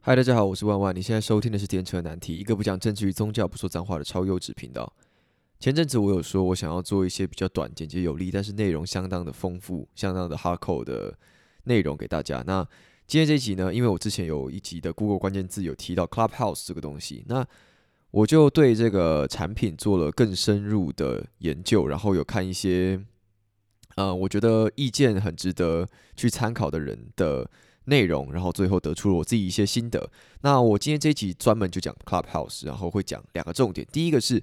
嗨，大家好，我是万万。你现在收听的是《电车难题》，一个不讲政治与宗教、不说脏话的超优质频道。前阵子我有说，我想要做一些比较短、简洁有力，但是内容相当的丰富、相当的 hardcore 的内容给大家。那今天这一集呢，因为我之前有一集的 Google 关键字有提到 Clubhouse 这个东西，那我就对这个产品做了更深入的研究，然后有看一些，呃，我觉得意见很值得去参考的人的。内容，然后最后得出了我自己一些心得。那我今天这一集专门就讲 Clubhouse，然后会讲两个重点。第一个是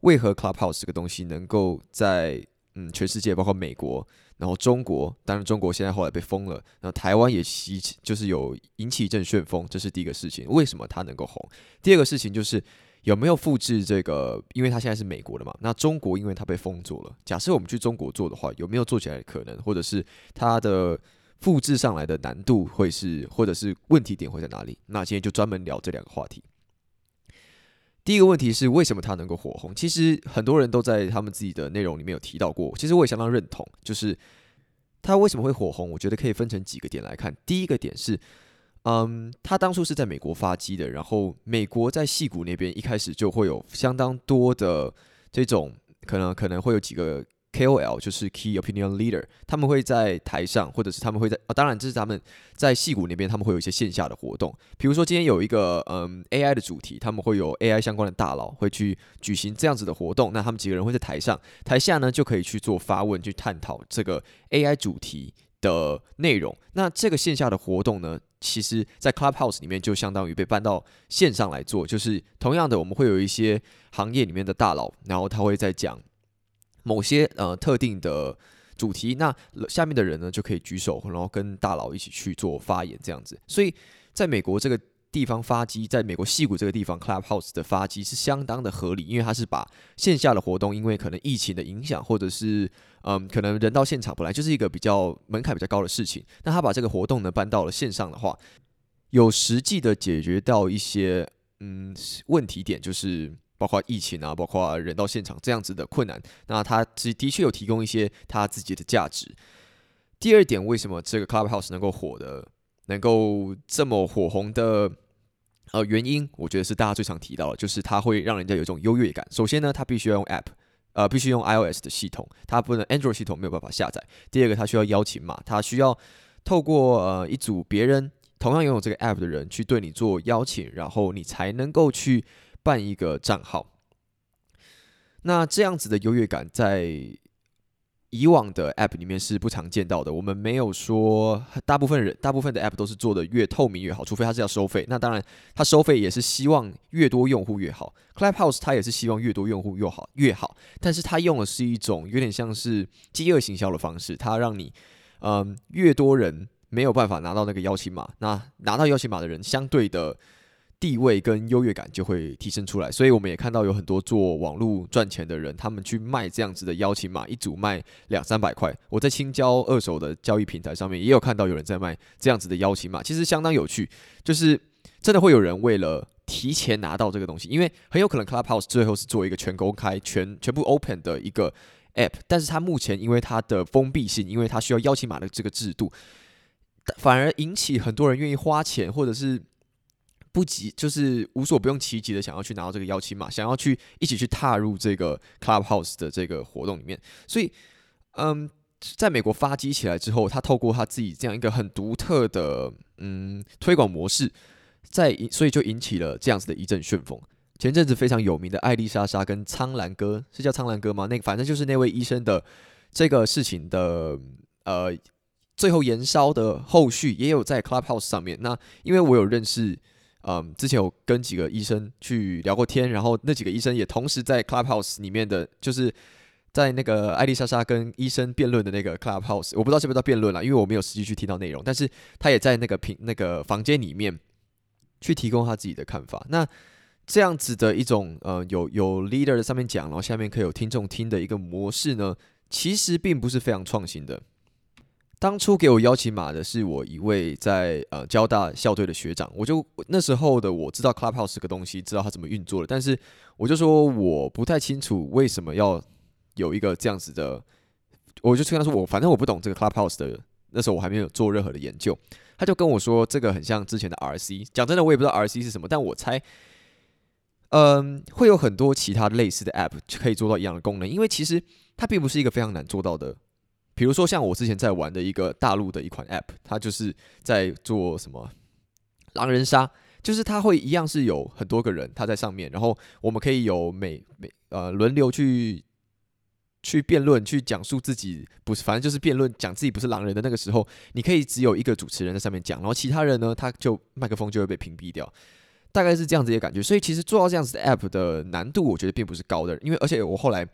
为何 Clubhouse 这个东西能够在嗯全世界，包括美国，然后中国，当然中国现在后来被封了，那台湾也起就是有引起一阵旋风，这是第一个事情。为什么它能够红？第二个事情就是有没有复制这个？因为它现在是美国的嘛，那中国因为它被封住了。假设我们去中国做的话，有没有做起来的可能？或者是它的？复制上来的难度会是，或者是问题点会在哪里？那今天就专门聊这两个话题。第一个问题是为什么它能够火红？其实很多人都在他们自己的内容里面有提到过，其实我也相当认同。就是它为什么会火红？我觉得可以分成几个点来看。第一个点是，嗯，它当初是在美国发机的，然后美国在戏谷那边一开始就会有相当多的这种可能，可能会有几个。KOL 就是 Key Opinion Leader，他们会在台上，或者是他们会在啊，当然这是他们在戏谷那边，他们会有一些线下的活动。比如说今天有一个嗯 AI 的主题，他们会有 AI 相关的大佬会去举行这样子的活动。那他们几个人会在台上，台下呢就可以去做发问，去探讨这个 AI 主题的内容。那这个线下的活动呢，其实在 Clubhouse 里面就相当于被搬到线上来做，就是同样的，我们会有一些行业里面的大佬，然后他会在讲。某些呃特定的主题，那下面的人呢就可以举手，然后跟大佬一起去做发言，这样子。所以在美国这个地方发机，在美国戏谷这个地方 Clubhouse 的发机是相当的合理，因为它是把线下的活动，因为可能疫情的影响，或者是嗯可能人到现场本来就是一个比较门槛比较高的事情，那他把这个活动呢搬到了线上的话，有实际的解决到一些嗯问题点，就是。包括疫情啊，包括人到现场这样子的困难，那他其实的确有提供一些他自己的价值。第二点，为什么这个 Clubhouse 能够火的，能够这么火红的呃原因，我觉得是大家最常提到的，就是它会让人家有一种优越感。首先呢，它必须要用 App，呃，必须用 iOS 的系统，它不能 Android 系统没有办法下载。第二个，它需要邀请码，它需要透过呃一组别人同样拥有这个 App 的人去对你做邀请，然后你才能够去。办一个账号，那这样子的优越感在以往的 App 里面是不常见到的。我们没有说大部分人、大部分的 App 都是做的越透明越好，除非它是要收费。那当然，它收费也是希望越多用户越好。Clubhouse 它也是希望越多用户越好越好，但是它用的是一种有点像是饥饿行销的方式，它让你嗯越多人没有办法拿到那个邀请码，那拿到邀请码的人相对的。地位跟优越感就会提升出来，所以我们也看到有很多做网络赚钱的人，他们去卖这样子的邀请码，一组卖两三百块。我在青椒二手的交易平台上面也有看到有人在卖这样子的邀请码，其实相当有趣，就是真的会有人为了提前拿到这个东西，因为很有可能 Clubhouse 最后是做一个全公开、全全部 open 的一个 app，但是它目前因为它的封闭性，因为它需要邀请码的这个制度，反而引起很多人愿意花钱，或者是。不急，就是无所不用其极的想要去拿到这个邀请码，想要去一起去踏入这个 Clubhouse 的这个活动里面。所以，嗯，在美国发迹起来之后，他透过他自己这样一个很独特的嗯推广模式，在所以就引起了这样子的一阵旋风。前阵子非常有名的艾丽莎莎跟苍兰哥是叫苍兰哥吗？那个反正就是那位医生的这个事情的呃最后延烧的后续也有在 Clubhouse 上面。那因为我有认识。嗯，之前有跟几个医生去聊过天，然后那几个医生也同时在 Clubhouse 里面的，就是在那个艾丽莎莎跟医生辩论的那个 Clubhouse，我不知道是不是叫辩论了，因为我没有实际去听到内容，但是他也在那个平那个房间里面去提供他自己的看法。那这样子的一种呃，有有 leader 在上面讲，然后下面可以有听众听的一个模式呢，其实并不是非常创新的。当初给我邀请码的是我一位在呃交大校队的学长，我就那时候的我知道 Clubhouse 这个东西，知道它怎么运作的，但是我就说我不太清楚为什么要有一个这样子的，我就跟他说我反正我不懂这个 Clubhouse 的，那时候我还没有做任何的研究，他就跟我说这个很像之前的 RC。讲真的，我也不知道 RC 是什么，但我猜，嗯，会有很多其他类似的 App 可以做到一样的功能，因为其实它并不是一个非常难做到的。比如说像我之前在玩的一个大陆的一款 App，它就是在做什么狼人杀。就是它会一样是有很多个人他在上面，然后我们可以有每每呃轮流去去辩论，去讲述自己不是，反正就是辩论讲自己不是狼人的那个时候，你可以只有一个主持人在上面讲，然后其他人呢他就麦克风就会被屏蔽掉，大概是这样子的感觉。所以其实做到这样子的 app 的难度，我觉得并不是高的，因为而且我后来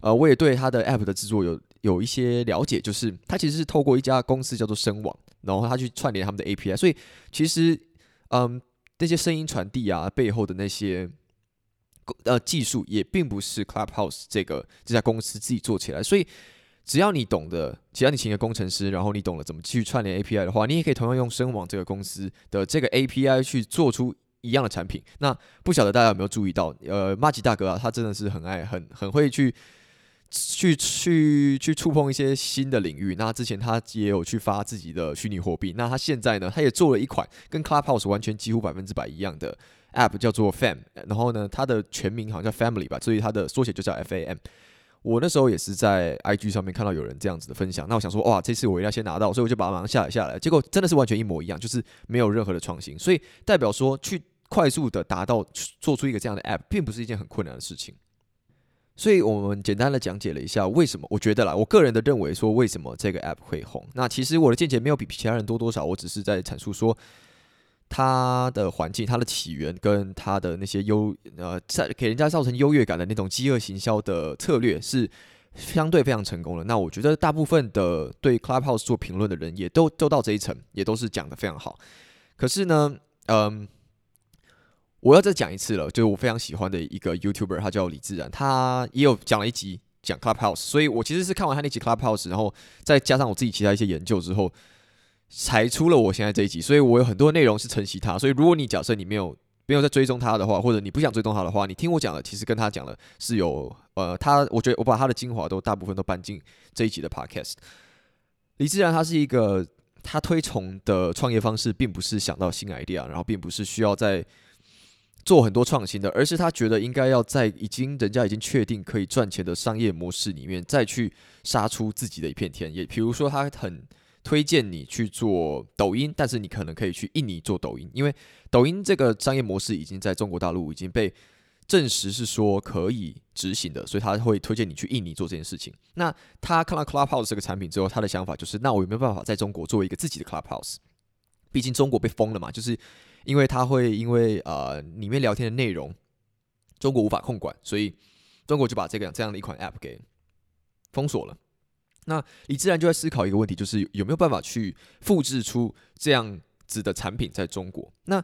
呃我也对他的 app 的制作有有一些了解，就是他其实是透过一家公司叫做声网，然后他去串联他们的 API，所以其实嗯。那些声音传递啊，背后的那些呃技术，也并不是 Clubhouse 这个这家公司自己做起来。所以，只要你懂得，只要你请个工程师，然后你懂了怎么去串联 API 的话，你也可以同样用声网这个公司的这个 API 去做出一样的产品。那不晓得大家有没有注意到，呃，马吉大哥啊，他真的是很爱很很会去。去去去触碰一些新的领域。那之前他也有去发自己的虚拟货币。那他现在呢，他也做了一款跟 Clubhouse 完全几乎百分之百一样的 App，叫做 Fam。然后呢，它的全名好像叫 Family 吧，所以它的缩写就叫 FAM。我那时候也是在 IG 上面看到有人这样子的分享。那我想说，哇，这次我一定要先拿到，所以我就把它马上下载下来。结果真的是完全一模一样，就是没有任何的创新。所以代表说，去快速的达到做出一个这样的 App，并不是一件很困难的事情。所以我们简单的讲解了一下为什么，我觉得啦，我个人的认为说为什么这个 app 会红。那其实我的见解没有比其他人多多少，我只是在阐述说它的环境、它的起源跟它的那些优呃在给人家造成优越感的那种饥饿行销的策略是相对非常成功的。那我觉得大部分的对 Clubhouse 做评论的人也都都到这一层，也都是讲的非常好。可是呢，嗯。我要再讲一次了，就是我非常喜欢的一个 YouTuber，他叫李自然，他也有讲了一集讲 Clubhouse，所以我其实是看完他那集 Clubhouse，然后再加上我自己其他一些研究之后，才出了我现在这一集，所以我有很多内容是承袭他。所以如果你假设你没有没有在追踪他的话，或者你不想追踪他的话，你听我讲的，其实跟他讲的是有呃，他我觉得我把他的精华都大部分都搬进这一集的 Podcast。李自然他是一个他推崇的创业方式，并不是想到新 idea，然后并不是需要在做很多创新的，而是他觉得应该要在已经人家已经确定可以赚钱的商业模式里面，再去杀出自己的一片天。也比如说，他很推荐你去做抖音，但是你可能可以去印尼做抖音，因为抖音这个商业模式已经在中国大陆已经被证实是说可以执行的，所以他会推荐你去印尼做这件事情。那他看到 Clubhouse 这个产品之后，他的想法就是，那我有没有办法在中国做一个自己的 Clubhouse？毕竟中国被封了嘛，就是。因为他会因为呃里面聊天的内容，中国无法控管，所以中国就把这个这样的一款 App 给封锁了。那你自然就在思考一个问题，就是有没有办法去复制出这样子的产品在中国？那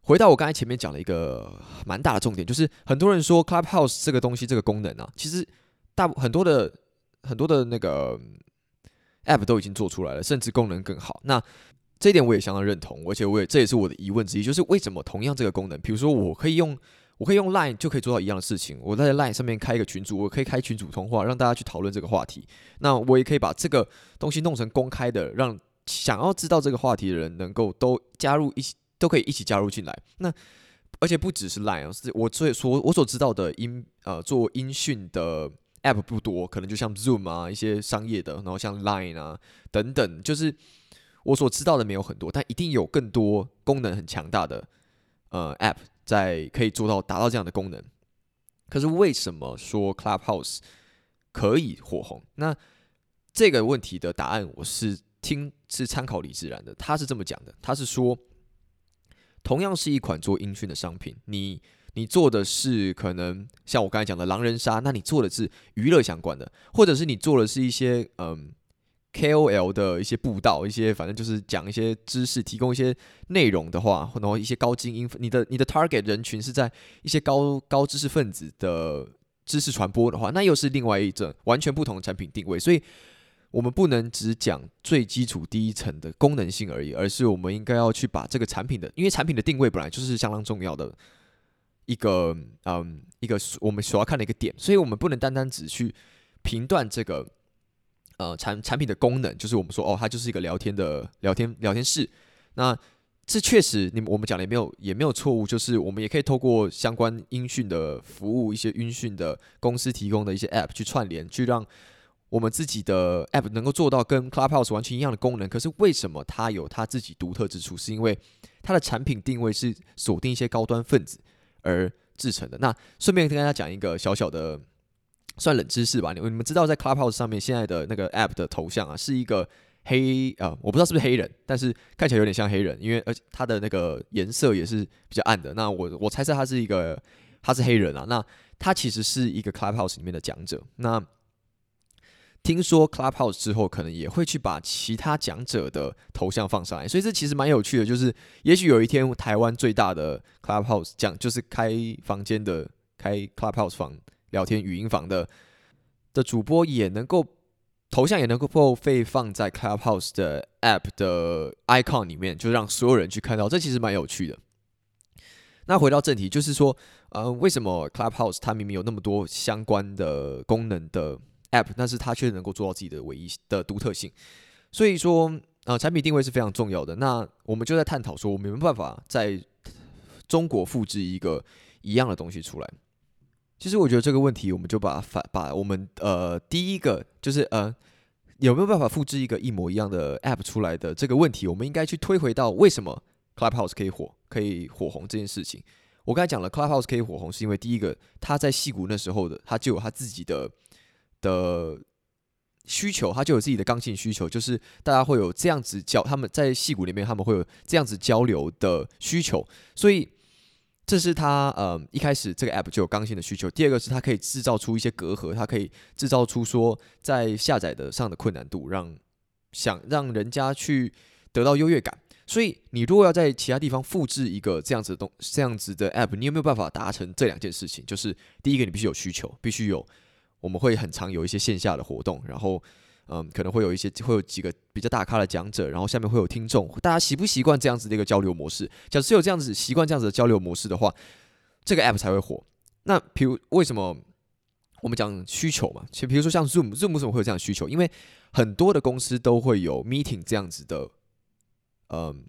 回到我刚才前面讲了一个蛮大的重点，就是很多人说 Clubhouse 这个东西这个功能啊，其实大很多的很多的那个 App 都已经做出来了，甚至功能更好。那这一点我也相当认同，而且我也这也是我的疑问之一，就是为什么同样这个功能，比如说我可以用我可以用 Line 就可以做到一样的事情，我在 Line 上面开一个群组，我可以开群组通话，让大家去讨论这个话题。那我也可以把这个东西弄成公开的，让想要知道这个话题的人能够都加入一起，都可以一起加入进来。那而且不只是 Line，是我所所我所知道的音呃做音讯的 App 不多，可能就像 Zoom 啊一些商业的，然后像 Line 啊等等，就是。我所知道的没有很多，但一定有更多功能很强大的呃 App 在可以做到达到这样的功能。可是为什么说 Clubhouse 可以火红？那这个问题的答案我是听是参考李自然的，他是这么讲的，他是说，同样是一款做音讯的商品，你你做的是可能像我刚才讲的狼人杀，那你做的是娱乐相关的，或者是你做的是一些嗯。KOL 的一些布道，一些反正就是讲一些知识，提供一些内容的话，然后一些高精英，你的你的 target 人群是在一些高高知识分子的知识传播的话，那又是另外一种完全不同的产品定位。所以，我们不能只讲最基础第一层的功能性而已，而是我们应该要去把这个产品的，因为产品的定位本来就是相当重要的一个嗯一个我们所要看的一个点，所以我们不能单单只去评断这个。呃，产产品的功能就是我们说哦，它就是一个聊天的聊天聊天室。那这确实，你我们讲的也没有也没有错误，就是我们也可以透过相关音讯的服务，一些音讯的公司提供的一些 App 去串联，去让我们自己的 App 能够做到跟 Clubhouse 完全一样的功能。可是为什么它有它自己独特之处？是因为它的产品定位是锁定一些高端分子而制成的。那顺便跟大家讲一个小小的。算冷知识吧，你你们知道在 Clubhouse 上面现在的那个 App 的头像啊，是一个黑啊，我不知道是不是黑人，但是看起来有点像黑人，因为而且他的那个颜色也是比较暗的。那我我猜测他是一个他是黑人啊，那他其实是一个 Clubhouse 里面的讲者。那听说 Clubhouse 之后可能也会去把其他讲者的头像放上来，所以这其实蛮有趣的。就是也许有一天台湾最大的 Clubhouse 讲就是开房间的开 Clubhouse 房。聊天语音房的的主播也能够头像也能够被放在 Clubhouse 的 App 的 icon 里面，就让所有人去看到，这其实蛮有趣的。那回到正题，就是说，呃，为什么 Clubhouse 它明明有那么多相关的功能的 App，但是它却能够做到自己的唯一的独特性？所以说，呃，产品定位是非常重要的。那我们就在探讨说，我们没办法在中国复制一个一样的东西出来。其实我觉得这个问题，我们就把反把我们呃第一个就是呃有没有办法复制一个一模一样的 App 出来的这个问题，我们应该去推回到为什么 Clubhouse 可以火可以火红这件事情。我刚才讲了 Clubhouse 可以火红，是因为第一个他在戏骨那时候的他就有他自己的的需求，他就有自己的刚性需求，就是大家会有这样子交他们在戏骨里面他们会有这样子交流的需求，所以。这是它，呃，一开始这个 app 就有刚性的需求。第二个是它可以制造出一些隔阂，它可以制造出说在下载的上的困难度，让想让人家去得到优越感。所以你如果要在其他地方复制一个这样子的东这样子的 app，你有没有办法达成这两件事情？就是第一个，你必须有需求，必须有，我们会很常有一些线下的活动，然后。嗯，可能会有一些会有几个比较大咖的讲者，然后下面会有听众，大家习不习惯这样子的一个交流模式？假设有这样子习惯这样子的交流模式的话，这个 app 才会火。那比如为什么我们讲需求嘛？其实比如说像 Zoom，Zoom 为什么会有这样的需求？因为很多的公司都会有 meeting 这样子的，嗯，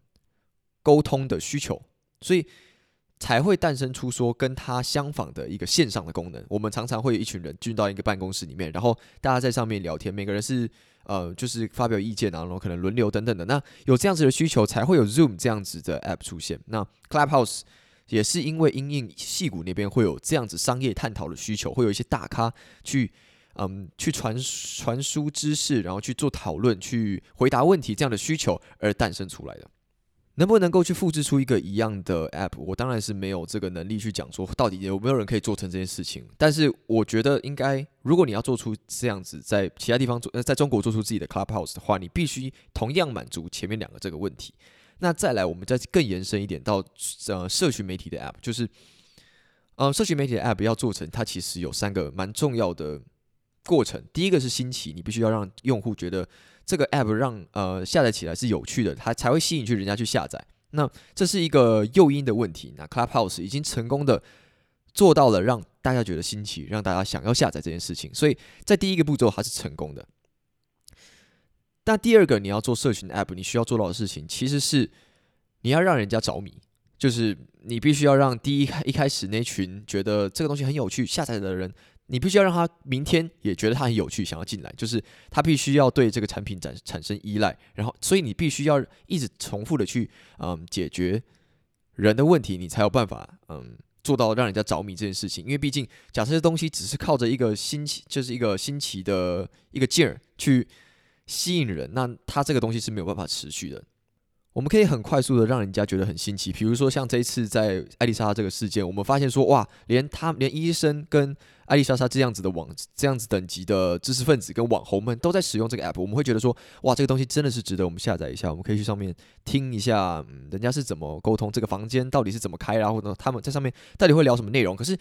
沟通的需求，所以。才会诞生出说跟它相仿的一个线上的功能。我们常常会有一群人进到一个办公室里面，然后大家在上面聊天，每个人是呃就是发表意见啊，然后可能轮流等等的。那有这样子的需求，才会有 Zoom 这样子的 App 出现。那 Clubhouse 也是因为因应戏骨那边会有这样子商业探讨的需求，会有一些大咖去嗯去传传输知识，然后去做讨论、去回答问题这样的需求而诞生出来的。能不能够去复制出一个一样的 App？我当然是没有这个能力去讲说到底有没有人可以做成这件事情。但是我觉得应该，如果你要做出这样子，在其他地方做，呃，在中国做出自己的 Clubhouse 的话，你必须同样满足前面两个这个问题。那再来，我们再更延伸一点到呃，社群媒体的 App，就是呃，社群媒体的 App 要做成，它其实有三个蛮重要的过程。第一个是新奇，你必须要让用户觉得。这个 app 让呃下载起来是有趣的，它才会吸引去人家去下载。那这是一个诱因的问题。那 Clubhouse 已经成功的做到了让大家觉得新奇，让大家想要下载这件事情。所以在第一个步骤它是成功的。那第二个你要做社群 app，你需要做到的事情其实是你要让人家着迷，就是你必须要让第一开一开始那群觉得这个东西很有趣下载的人。你必须要让他明天也觉得他很有趣，想要进来，就是他必须要对这个产品产产生依赖，然后，所以你必须要一直重复的去嗯解决人的问题，你才有办法嗯做到让人家着迷这件事情。因为毕竟，假设这东西只是靠着一个新奇，就是一个新奇的一个劲儿去吸引人，那它这个东西是没有办法持续的。我们可以很快速的让人家觉得很新奇，比如说像这一次在艾丽莎这个事件，我们发现说哇，连他连医生跟艾丽莎莎这样子的网这样子等级的知识分子跟网红们都在使用这个 app，我们会觉得说哇，这个东西真的是值得我们下载一下，我们可以去上面听一下，嗯，人家是怎么沟通，这个房间到底是怎么开，然后呢，他们在上面到底会聊什么内容？可是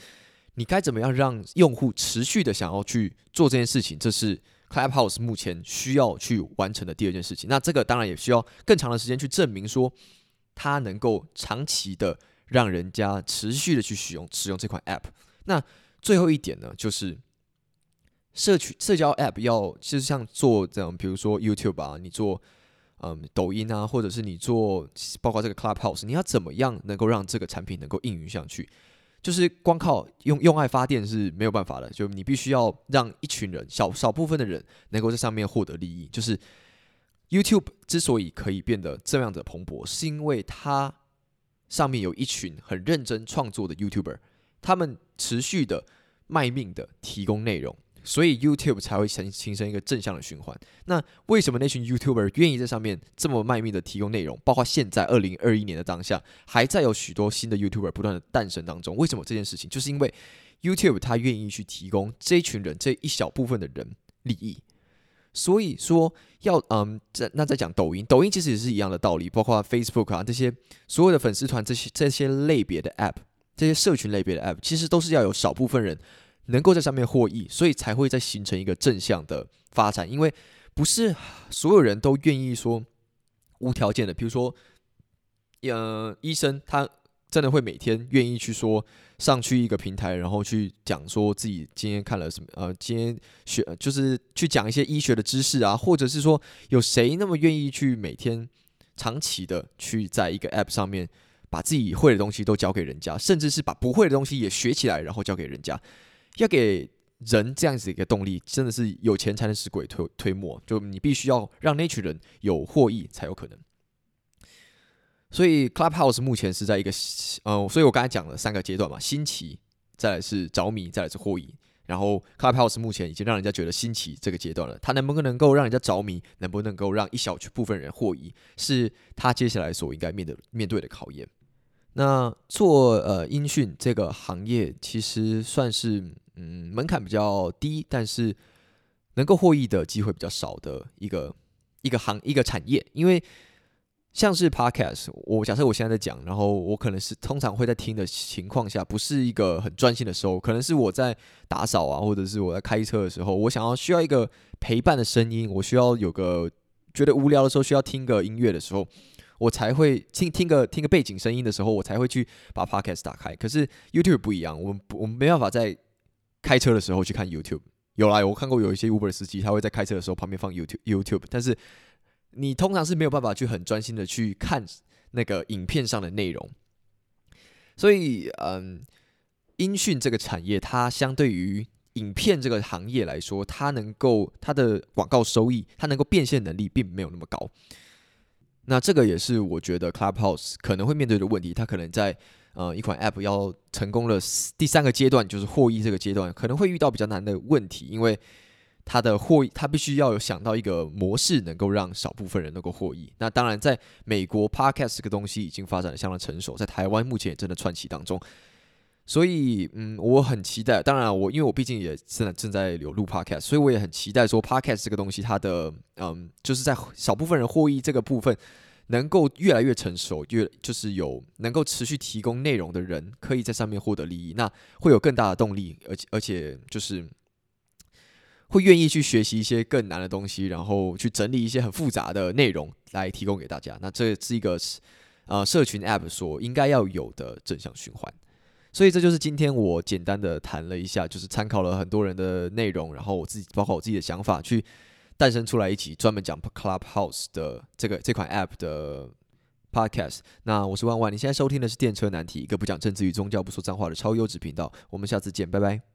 你该怎么样让用户持续的想要去做这件事情？这是。Clubhouse 目前需要去完成的第二件事情，那这个当然也需要更长的时间去证明说，它能够长期的让人家持续的去使用使用这款 App。那最后一点呢，就是社区社交 App 要就是像做这样，比如说 YouTube 啊，你做嗯抖音啊，或者是你做包括这个 Clubhouse，你要怎么样能够让这个产品能够应用上去？就是光靠用用爱发电是没有办法的，就你必须要让一群人少少部分的人能够在上面获得利益。就是 YouTube 之所以可以变得这样的蓬勃，是因为它上面有一群很认真创作的 YouTuber，他们持续的卖命的提供内容。所以 YouTube 才会形形成一个正向的循环。那为什么那群 YouTuber 愿意在上面这么卖命的提供内容？包括现在二零二一年的当下，还在有许多新的 YouTuber 不断的诞生当中。为什么这件事情？就是因为 YouTube 它愿意去提供这一群人这一小部分的人利益。所以说要嗯，在那在讲抖音，抖音其实也是一样的道理。包括 Facebook 啊这些所有的粉丝团这些这些类别的 App，这些社群类别的 App，其实都是要有少部分人。能够在上面获益，所以才会再形成一个正向的发展。因为不是所有人都愿意说无条件的，比如说，呃，医生他真的会每天愿意去说上去一个平台，然后去讲说自己今天看了什么，呃，今天学就是去讲一些医学的知识啊，或者是说有谁那么愿意去每天长期的去在一个 App 上面把自己会的东西都教给人家，甚至是把不会的东西也学起来，然后教给人家。要给人这样子一个动力，真的是有钱才能使鬼推推磨。就你必须要让那群人有获益才有可能。所以 Clubhouse 目前是在一个，呃，所以我刚才讲了三个阶段嘛：新奇，再来是着迷，再来是获益。然后 Clubhouse 目前已经让人家觉得新奇这个阶段了，它能不能够让人家着迷，能不能够让一小部分人获益，是他接下来所应该面对面对的考验。那做呃音讯这个行业，其实算是嗯门槛比较低，但是能够获益的机会比较少的一个一个行一个产业。因为像是 podcast，我假设我现在在讲，然后我可能是通常会在听的情况下，不是一个很专心的时候，可能是我在打扫啊，或者是我在开车的时候，我想要需要一个陪伴的声音，我需要有个觉得无聊的时候需要听个音乐的时候。我才会听听个听个背景声音的时候，我才会去把 podcast 打开。可是 YouTube 不一样，我们我们没办法在开车的时候去看 YouTube。有啦，我看过有一些 Uber 司机，他会在开车的时候旁边放 YouTube YouTube。但是你通常是没有办法去很专心的去看那个影片上的内容。所以，嗯，音讯这个产业，它相对于影片这个行业来说，它能够它的广告收益，它能够变现能力并没有那么高。那这个也是我觉得 Clubhouse 可能会面对的问题。它可能在呃一款 App 要成功了第三个阶段，就是获益这个阶段，可能会遇到比较难的问题，因为它的获益，它必须要有想到一个模式，能够让少部分人能够获益。那当然，在美国 Podcast 这个东西已经发展的相当成熟，在台湾目前也正在串起当中。所以，嗯，我很期待。当然，我因为我毕竟也正在正在有录 podcast，所以我也很期待说 podcast 这个东西，它的嗯，就是在少部分人获益这个部分，能够越来越成熟，越就是有能够持续提供内容的人，可以在上面获得利益，那会有更大的动力，而且而且就是会愿意去学习一些更难的东西，然后去整理一些很复杂的内容来提供给大家。那这是一个呃社群 app 所应该要有的正向循环。所以这就是今天我简单的谈了一下，就是参考了很多人的内容，然后我自己包括我自己的想法，去诞生出来一起专门讲 Clubhouse 的这个这款 App 的 Podcast。那我是万万，你现在收听的是电车难题，一个不讲政治与宗教、不说脏话的超优质频道。我们下次见，拜拜。